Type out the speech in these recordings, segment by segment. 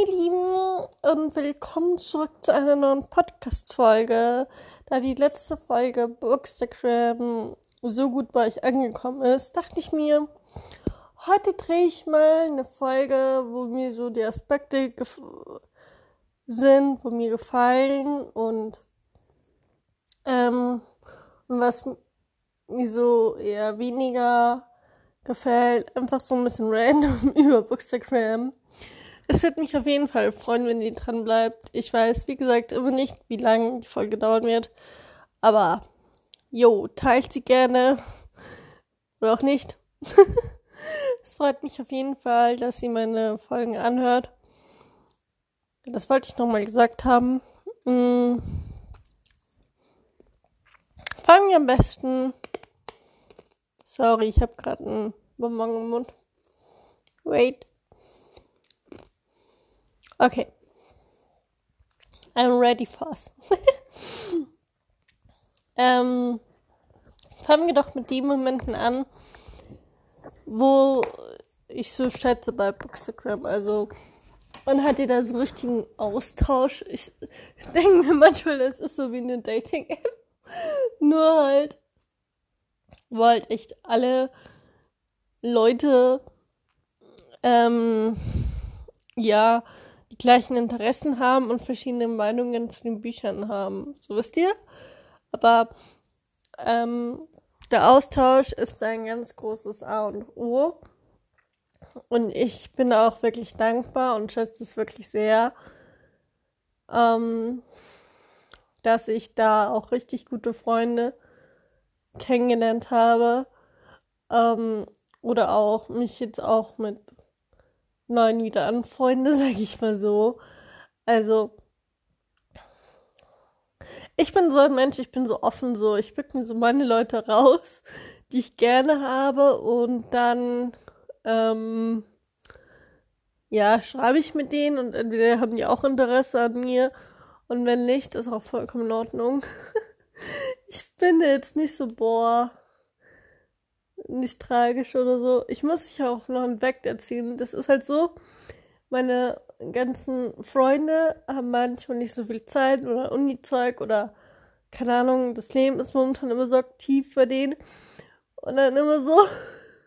ihr Lieben und willkommen zurück zu einer neuen Podcast-Folge. Da die letzte Folge Bookstagram so gut bei euch angekommen ist, dachte ich mir, heute drehe ich mal eine Folge, wo mir so die Aspekte sind, wo mir gefallen und ähm, was mir so eher weniger gefällt. Einfach so ein bisschen random über Bookstagram. Es wird mich auf jeden Fall freuen, wenn ihr dran bleibt. Ich weiß, wie gesagt, immer nicht, wie lange die Folge dauern wird. Aber, jo, teilt sie gerne. Oder auch nicht. es freut mich auf jeden Fall, dass sie meine Folgen anhört. Das wollte ich nochmal gesagt haben. Hm. Fangen wir am besten. Sorry, ich habe gerade einen Bonbon im Mund. Wait. Okay. I'm ready for us. ähm, fangen wir doch mit den Momenten an, wo ich so schätze bei Bookstagram. Also, man hat ja da so richtigen Austausch. Ich denke mir manchmal, das ist so wie eine Dating-App. Nur halt, wo halt echt alle Leute, ähm, ja, die gleichen Interessen haben und verschiedene Meinungen zu den Büchern haben. So wisst ihr? Aber ähm, der Austausch ist ein ganz großes A und O. Und ich bin auch wirklich dankbar und schätze es wirklich sehr, ähm, dass ich da auch richtig gute Freunde kennengelernt habe. Ähm, oder auch mich jetzt auch mit neuen wieder anfreunde, sag ich mal so. Also, ich bin so ein Mensch, ich bin so offen, so, ich pick mir so meine Leute raus, die ich gerne habe und dann, ähm, ja, schreibe ich mit denen und entweder haben die auch Interesse an mir und wenn nicht, ist auch vollkommen in Ordnung. ich bin jetzt nicht so, boah, nicht tragisch oder so. Ich muss mich auch noch einen Weg erziehen. Das ist halt so, meine ganzen Freunde haben manchmal nicht so viel Zeit oder Uni-Zeug oder keine Ahnung, das Leben ist momentan immer so aktiv bei denen. Und dann immer so,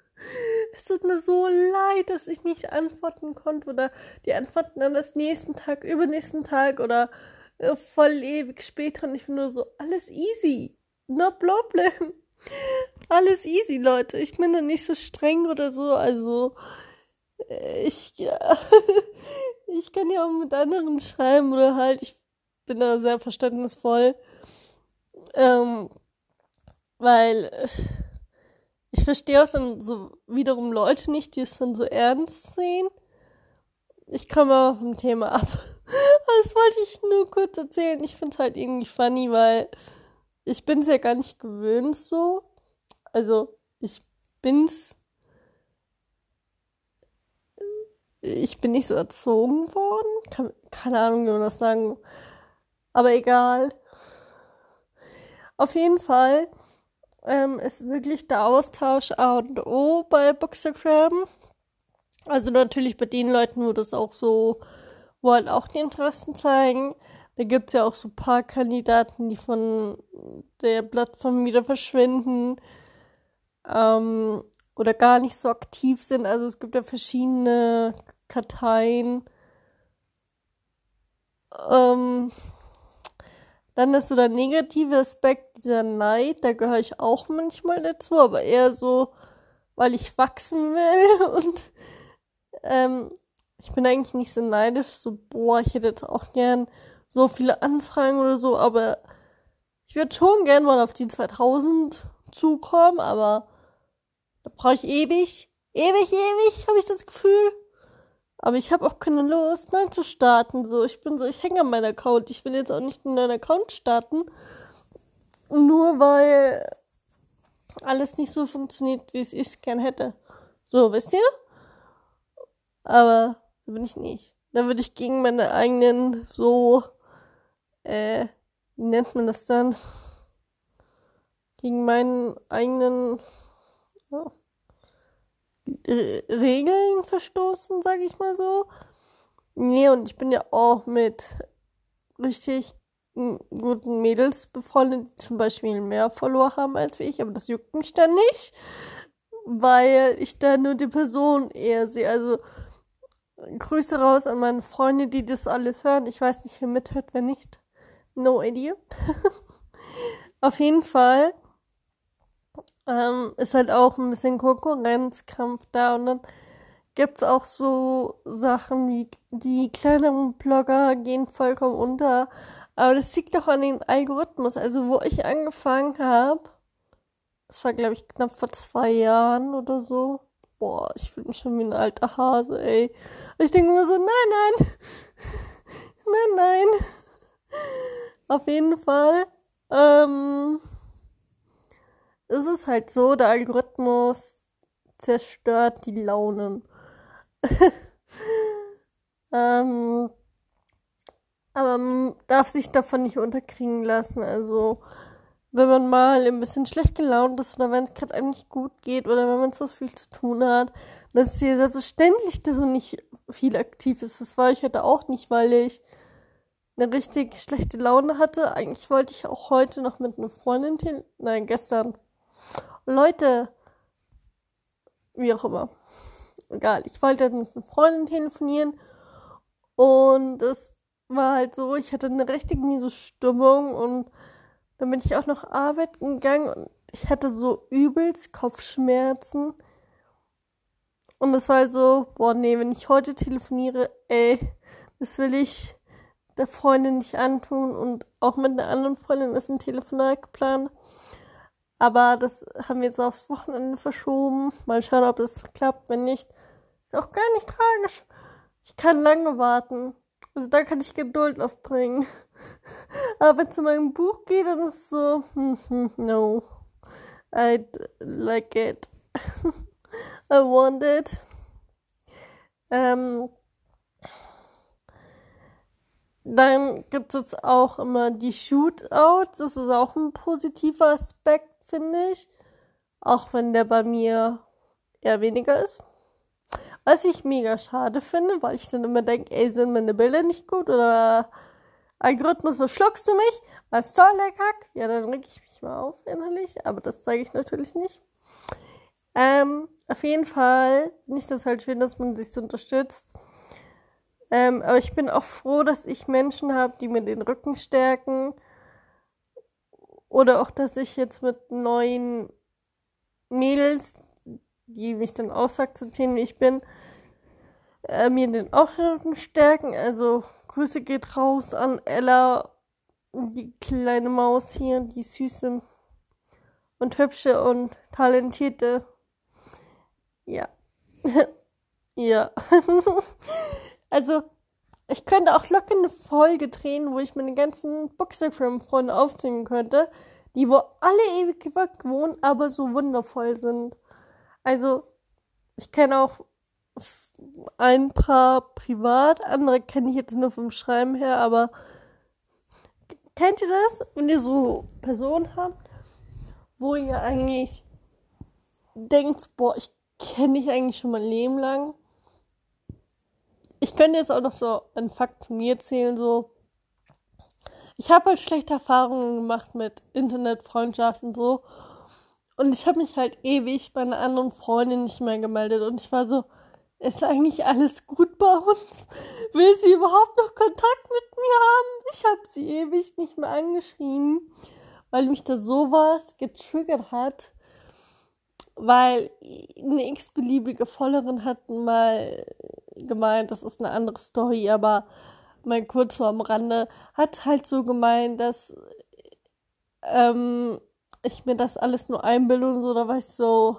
es tut mir so leid, dass ich nicht antworten konnte oder die antworten dann das nächsten Tag, übernächsten Tag oder äh, voll ewig später und ich bin nur so, alles easy, no problem. Alles easy, Leute. Ich bin da nicht so streng oder so. Also, äh, ich, ja, ich kann ja auch mit anderen schreiben oder halt, ich bin da sehr verständnisvoll. Ähm, weil äh, ich verstehe auch dann so wiederum Leute nicht, die es dann so ernst sehen. Ich komme aber vom Thema ab. Das wollte ich nur kurz erzählen. Ich finde es halt irgendwie funny, weil ich bin es ja gar nicht gewöhnt so. Also, ich bin's. Ich bin nicht so erzogen worden. Keine Ahnung, wie man das sagen. Aber egal. Auf jeden Fall ähm, ist wirklich der Austausch A und O bei Bookstagram. Also natürlich bei den Leuten, wo das auch so, wo halt auch die Interessen zeigen. Da gibt es ja auch so ein paar Kandidaten, die von der Plattform wieder verschwinden ähm, oder gar nicht so aktiv sind. Also es gibt ja verschiedene Karteien. Ähm, dann ist so der negative Aspekt, dieser Neid, da gehöre ich auch manchmal dazu, aber eher so, weil ich wachsen will und ähm, ich bin eigentlich nicht so neidisch, so, boah, ich hätte jetzt auch gern so viele Anfragen oder so, aber ich würde schon gern mal auf die 2000 zukommen, aber da brauche ich ewig, ewig, ewig, habe ich das Gefühl. Aber ich habe auch keine Lust, neu zu starten. So, ich bin so, ich hänge an meinem Account. Ich will jetzt auch nicht einen neuen Account starten. Nur weil alles nicht so funktioniert, wie es ich gern hätte. So, wisst ihr? Aber da bin ich nicht. Da würde ich gegen meine eigenen so äh, wie nennt man das dann? Gegen meinen eigenen ja, Regeln verstoßen, sage ich mal so. Nee, und ich bin ja auch mit richtig guten Mädels befreundet, die zum Beispiel mehr Follower haben als ich, aber das juckt mich dann nicht, weil ich da nur die Person eher sehe. Also Grüße raus an meine Freunde, die das alles hören. Ich weiß nicht, wer mithört, wer nicht. No idea. Auf jeden Fall ähm, ist halt auch ein bisschen Konkurrenzkampf da und dann gibt es auch so Sachen wie die kleineren Blogger gehen vollkommen unter. Aber das liegt doch an den Algorithmus. Also wo ich angefangen habe, das war glaube ich knapp vor zwei Jahren oder so. Boah, ich fühle mich schon wie ein alter Hase, ey. Ich denke mir so, nein, nein, nein, nein. Auf jeden Fall. Ähm, es ist halt so, der Algorithmus zerstört die Launen. ähm, aber man darf sich davon nicht unterkriegen lassen. Also, wenn man mal ein bisschen schlecht gelaunt ist oder wenn es gerade einem nicht gut geht oder wenn man so viel zu tun hat, dann ist es ja selbstverständlich, dass man nicht viel aktiv ist. Das war ich heute auch nicht, weil ich eine richtig schlechte Laune hatte. Eigentlich wollte ich auch heute noch mit einer Freundin, nein, gestern. Leute, wie auch immer egal, ich wollte mit einer Freundin telefonieren und es war halt so, ich hatte eine richtig miese Stimmung und dann bin ich auch noch arbeiten gegangen und ich hatte so übelst Kopfschmerzen. Und es war halt so, boah, nee, wenn ich heute telefoniere, ey, das will ich der Freundin nicht antun und auch mit einer anderen Freundin ist ein Telefonat geplant. Aber das haben wir jetzt aufs Wochenende verschoben. Mal schauen, ob es klappt. Wenn nicht, ist auch gar nicht tragisch. Ich kann lange warten. Also da kann ich Geduld aufbringen. Aber wenn es um mein Buch geht, dann ist es so, hm, hm, no. I like it. I want it. Ähm, dann gibt es auch immer die Shootouts. Das ist auch ein positiver Aspekt finde ich. Auch wenn der bei mir eher weniger ist. Was ich mega schade finde, weil ich dann immer denke, ey, sind meine Bilder nicht gut oder Algorithmus, was schluckst du mich? Was soll der Kack? Ja, dann reg ich mich mal auf innerlich, aber das zeige ich natürlich nicht. Ähm, auf jeden Fall finde ich das halt schön, dass man sich so unterstützt. Ähm, aber ich bin auch froh, dass ich Menschen habe, die mir den Rücken stärken oder auch, dass ich jetzt mit neuen Mädels, die mich dann auch so akzeptieren, wie ich bin, äh, mir den Auftritten stärken. Also Grüße geht raus an Ella, die kleine Maus hier, die süße und hübsche und talentierte. Ja. ja. also ich könnte auch locker eine Folge drehen, wo ich meine ganzen Boxerfilm-Freunde aufzählen könnte, die wo alle ewig wohnen, aber so wundervoll sind. Also, ich kenne auch ein paar privat, andere kenne ich jetzt nur vom Schreiben her, aber kennt ihr das, wenn ihr so Personen habt, wo ihr eigentlich denkt, boah, ich kenne dich eigentlich schon mein Leben lang ich könnte jetzt auch noch so einen Fakt von mir erzählen, so. Ich habe halt schlechte Erfahrungen gemacht mit Internetfreundschaften so. Und ich habe mich halt ewig bei einer anderen Freundin nicht mehr gemeldet. Und ich war so, ist eigentlich alles gut bei uns? Will sie überhaupt noch Kontakt mit mir haben? Ich habe sie ewig nicht mehr angeschrieben, weil mich da sowas getriggert hat weil eine x-beliebige Followerin hat mal gemeint, das ist eine andere Story, aber mein kurz am Rande hat halt so gemeint, dass ähm, ich mir das alles nur einbilde und so, da war ich so.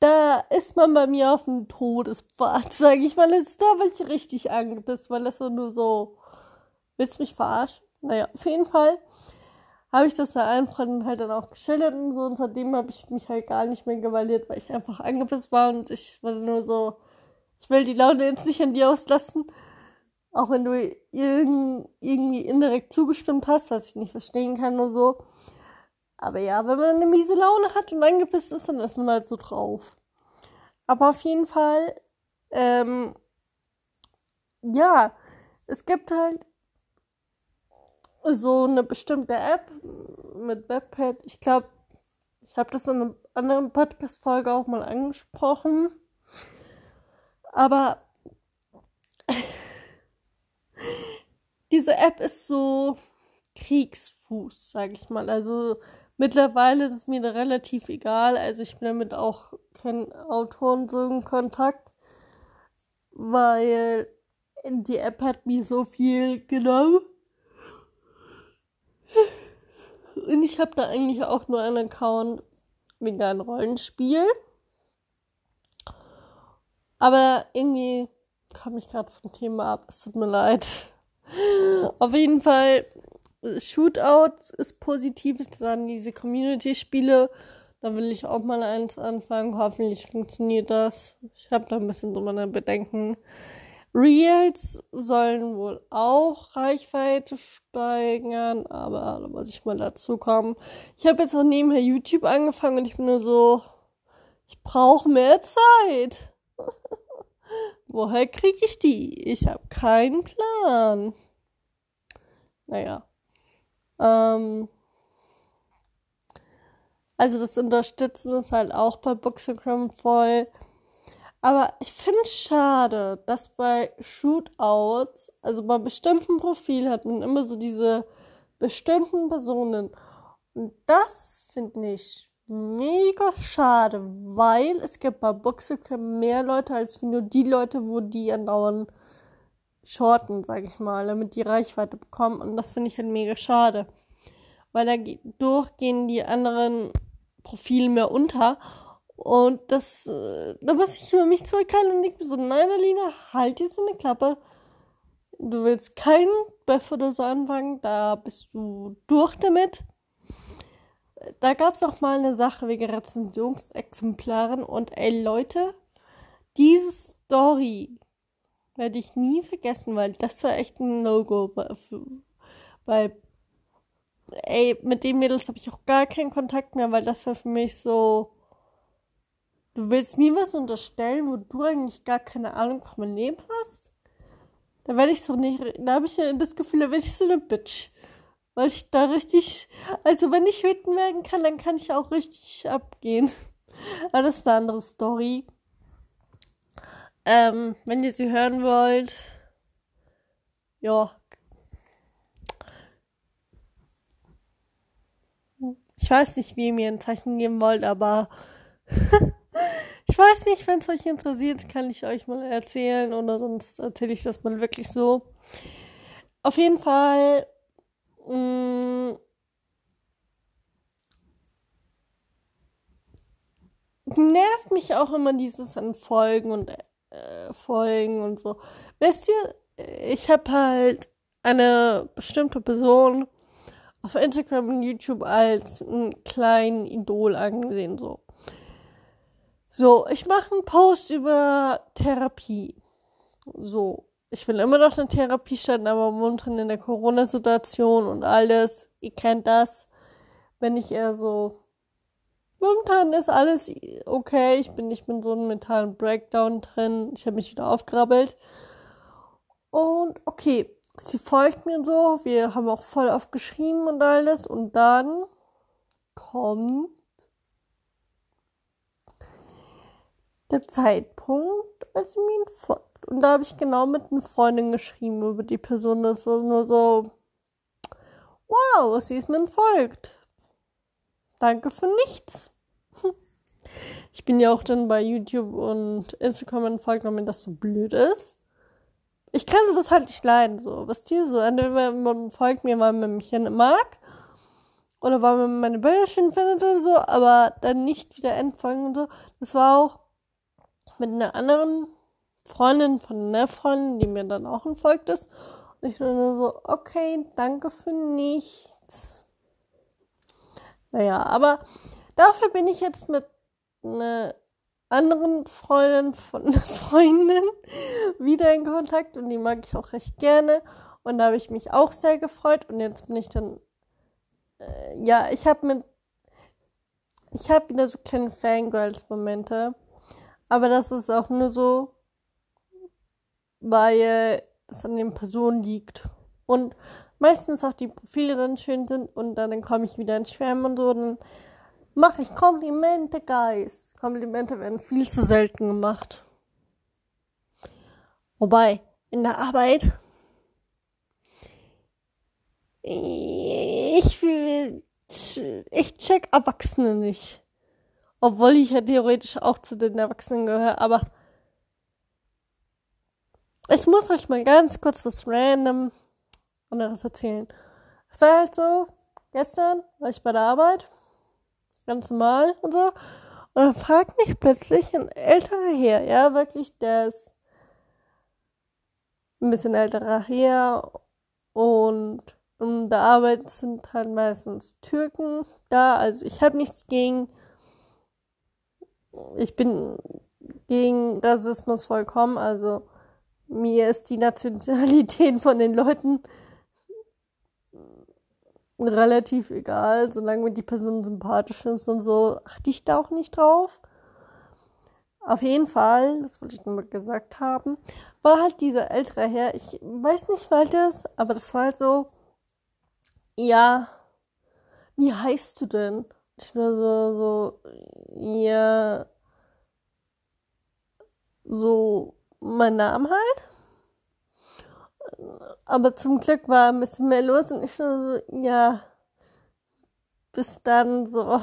Da ist man bei mir auf dem Todespfad, sage ich mal. Da, weil ich richtig angepisst, weil das war nur so. Willst du mich verarschen? Naja, auf jeden Fall habe ich das der einen Freundin halt dann auch geschildert und so. Und seitdem habe ich mich halt gar nicht mehr gewaliert, weil ich einfach angepisst war und ich war nur so, ich will die Laune jetzt nicht an dir auslassen. Auch wenn du irg irgendwie indirekt zugestimmt hast, was ich nicht verstehen kann und so. Aber ja, wenn man eine miese Laune hat und angepisst ist, dann ist man halt so drauf. Aber auf jeden Fall Ähm, ja, es gibt halt so eine bestimmte App mit Webpad. Ich glaube, ich habe das in einer anderen Podcast-Folge auch mal angesprochen. Aber diese App ist so Kriegsfuß, sag ich mal. Also mittlerweile ist es mir da relativ egal. Also ich bin damit auch kein Autoren so in Kontakt, weil die App hat mir so viel genommen. Und ich habe da eigentlich auch nur einen Account wegen einem Rollenspiel. Aber irgendwie komme ich gerade vom Thema ab. Es tut mir leid. Auf jeden Fall, Shootout ist positiv. Dann diese Community-Spiele. Da will ich auch mal eins anfangen. Hoffentlich funktioniert das. Ich habe da ein bisschen so meine Bedenken. Reels sollen wohl auch Reichweite steigern, aber da muss ich mal dazu kommen. Ich habe jetzt auch nebenher YouTube angefangen und ich bin nur so, ich brauche mehr Zeit. Woher kriege ich die? Ich habe keinen Plan. Naja. Ähm, also das Unterstützen ist halt auch bei Bookstagram voll. Aber ich finde es schade, dass bei Shootouts, also bei bestimmten Profilen hat man immer so diese bestimmten Personen. Und das finde ich mega schade, weil es gibt bei Boxicam mehr Leute als nur die Leute, wo die andauernd shorten, sag ich mal, damit die Reichweite bekommen. Und das finde ich halt mega schade. Weil dadurch gehen die anderen Profile mehr unter. Und das, äh, da muss ich über mich zurückhalten und denke mir so, nein, Alina, halt jetzt in der Klappe. Du willst keinen Buff oder so anfangen, da bist du durch damit. Da gab es auch mal eine Sache wegen Rezensionsexemplaren und ey Leute, diese Story werde ich nie vergessen, weil das war echt ein No-Go. Weil, ey, mit den Mädels habe ich auch gar keinen Kontakt mehr, weil das war für mich so Du willst mir was unterstellen, wo du eigentlich gar keine Ahnung von meinem Leben hast? Da werde ich so nicht. Da habe ich das Gefühl, da werde ich so eine Bitch. Weil ich da richtig. Also, wenn ich wütend werden kann, dann kann ich auch richtig abgehen. Aber das ist eine andere Story. Ähm, wenn ihr sie hören wollt. Ja. Ich weiß nicht, wie ihr mir ein Zeichen geben wollt, aber. Ich weiß nicht, wenn es euch interessiert, kann ich euch mal erzählen oder sonst erzähle ich das mal wirklich so. Auf jeden Fall. Mm, nervt mich auch immer dieses an Folgen und äh, Folgen und so. Wisst ihr, ich habe halt eine bestimmte Person auf Instagram und YouTube als einen kleinen Idol angesehen, so. So, ich mache einen Post über Therapie. So, ich will immer noch eine Therapie starten, aber momentan in der Corona-Situation und alles, ihr kennt das, wenn ich eher so, momentan ist alles okay, ich bin nicht mit so einem mentalen Breakdown drin, ich habe mich wieder aufgerabbelt. Und okay, sie folgt mir so, wir haben auch voll oft geschrieben und alles und dann kommt der Zeitpunkt, als sie mir folgt. Und da habe ich genau mit einer Freundin geschrieben über die Person. Das war nur so, wow, sie ist mir entfolgt. Danke für nichts. Ich bin ja auch dann bei YouTube und Instagram entfolgt, weil mir das so blöd ist. Ich kann sowas halt nicht leiden, so. Was dir so? Entweder man folgt mir, weil man mich mag. Oder weil man meine Bilder schön findet oder so, aber dann nicht wieder entfolgen und so. Das war auch mit einer anderen Freundin von einer Freundin, die mir dann auch entfolgt ist. Und ich nur so, okay, danke für nichts. Naja, aber dafür bin ich jetzt mit einer anderen Freundin von einer Freundin wieder in Kontakt und die mag ich auch recht gerne. Und da habe ich mich auch sehr gefreut. Und jetzt bin ich dann, äh, ja, ich habe mit, ich habe wieder so kleine Fangirls-Momente. Aber das ist auch nur so weil es an den Personen liegt. Und meistens auch die Profile dann schön sind und dann, dann komme ich wieder ins Schwärmen und so. Dann mache ich Komplimente, Guys. Komplimente werden viel zu selten gemacht. Wobei, in der Arbeit, ich will, ich check Erwachsene nicht. Obwohl ich ja theoretisch auch zu den Erwachsenen gehöre, aber ich muss euch mal ganz kurz was random anderes erzählen. Es war halt so, gestern war ich bei der Arbeit, ganz normal und so, und dann fragt mich plötzlich ein älterer Herr, ja, wirklich, der ist ein bisschen älterer Herr und in der Arbeit sind halt meistens Türken da, also ich habe nichts gegen, ich bin gegen Rassismus vollkommen, also mir ist die Nationalität von den Leuten relativ egal, solange mir die Person sympathisch ist und so, achte ich da auch nicht drauf. Auf jeden Fall, das wollte ich nur gesagt haben, war halt dieser ältere Herr, ich weiß nicht, weil das, aber das war halt so, ja, wie heißt du denn? Ich nur so, so, ja, so, mein Name halt. Aber zum Glück war ein bisschen mehr los und ich so, ja, bis dann so.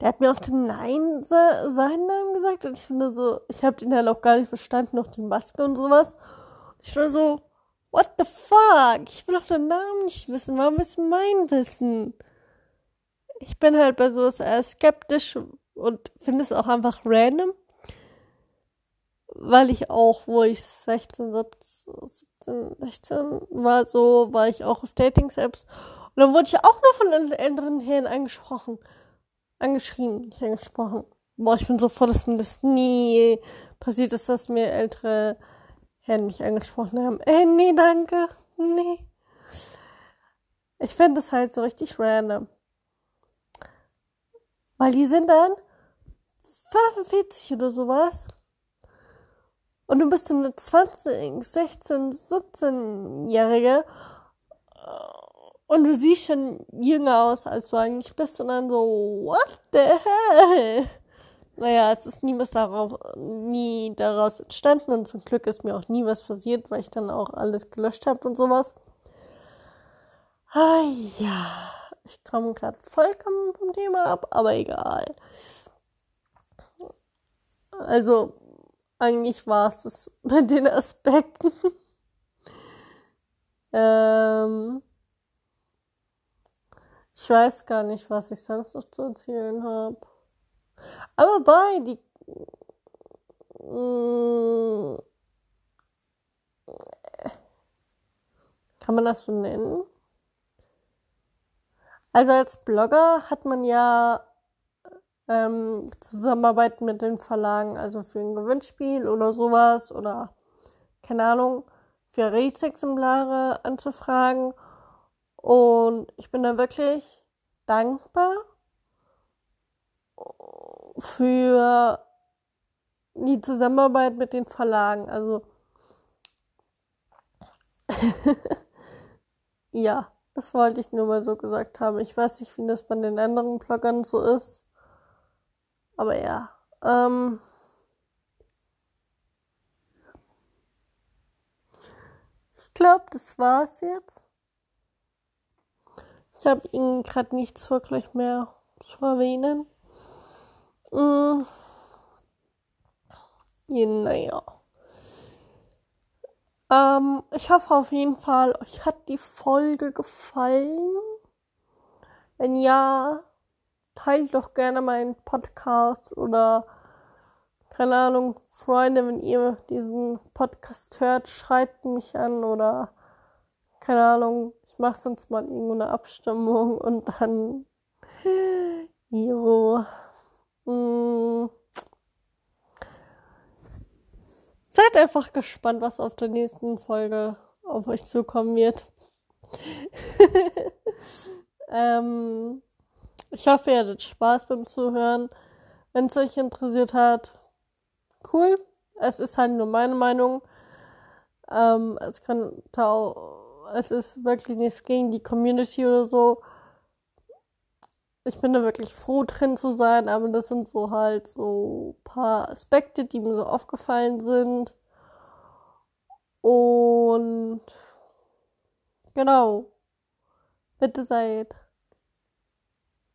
Der hat mir auch den Nein seinen Namen gesagt und ich finde so, ich habe den halt auch gar nicht verstanden, noch die Maske und sowas. Ich war so, what the fuck? Ich will doch den Namen nicht wissen. Warum willst du meinen wissen? Ich bin halt bei sowas eher skeptisch und finde es auch einfach random weil ich auch, wo ich 16, 17, 16 war, so war ich auch auf Dating-Apps. Und dann wurde ich auch nur von älteren Herren angesprochen. Angeschrieben, nicht angesprochen. Boah, ich bin so froh, dass mir das nie passiert ist, dass mir ältere Herren mich angesprochen haben. Äh, nee, danke. Nee. Ich finde das halt so richtig random. Weil die sind dann 45 oder sowas. Und du bist eine 20, 16, 17-Jährige und du siehst schon jünger aus, als du eigentlich bist. Und dann so, what the hell? Naja, es ist nie was darauf, nie daraus entstanden. Und zum Glück ist mir auch nie was passiert, weil ich dann auch alles gelöscht habe und sowas. Ah ja, ich komme gerade vollkommen vom Thema ab, aber egal. Also, eigentlich war es das mit den Aspekten. ähm, ich weiß gar nicht, was ich sonst noch zu erzählen habe. Aber bei die. Mh, kann man das so nennen? Also als Blogger hat man ja ähm, zusammenarbeiten mit den Verlagen, also für ein Gewinnspiel oder sowas oder keine Ahnung, für Rechtsexemplare anzufragen. Und ich bin da wirklich dankbar für die Zusammenarbeit mit den Verlagen. Also ja, das wollte ich nur mal so gesagt haben. Ich weiß nicht, wie das bei den anderen Bloggern so ist. Aber ja. Ähm, ich glaube, das war's jetzt. Ich habe Ihnen gerade nichts wirklich mehr zu erwähnen. Hm. Ja, naja. Ähm, ich hoffe auf jeden Fall, euch hat die Folge gefallen. Wenn ja, teilt doch gerne meinen Podcast oder keine Ahnung, Freunde, wenn ihr diesen Podcast hört, schreibt mich an oder keine Ahnung, ich mache sonst mal irgendeine Abstimmung und dann Jo. Hm. Seid einfach gespannt, was auf der nächsten Folge auf euch zukommen wird. ähm, ich hoffe, ihr hattet Spaß beim Zuhören. Wenn es euch interessiert hat, cool. Es ist halt nur meine Meinung. Ähm, es auch, es ist wirklich nichts gegen die Community oder so. Ich bin da wirklich froh drin zu sein, aber das sind so halt so paar Aspekte, die mir so aufgefallen sind. Und genau. Bitte seid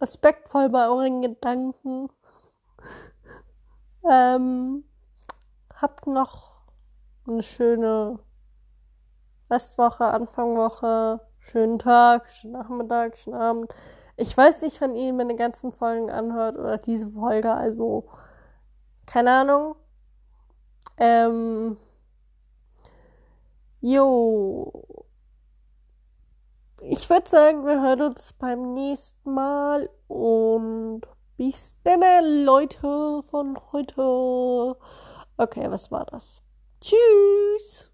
respektvoll bei euren Gedanken. ähm, habt noch eine schöne Restwoche, Anfangwoche, schönen Tag, schönen Nachmittag, schönen Abend. Ich weiß nicht, wann ihr meine ganzen Folgen anhört oder diese Folge, also keine Ahnung. Ähm, jo. Ich würde sagen, wir hören uns beim nächsten Mal und bis dann, Leute von heute. Okay, was war das? Tschüss.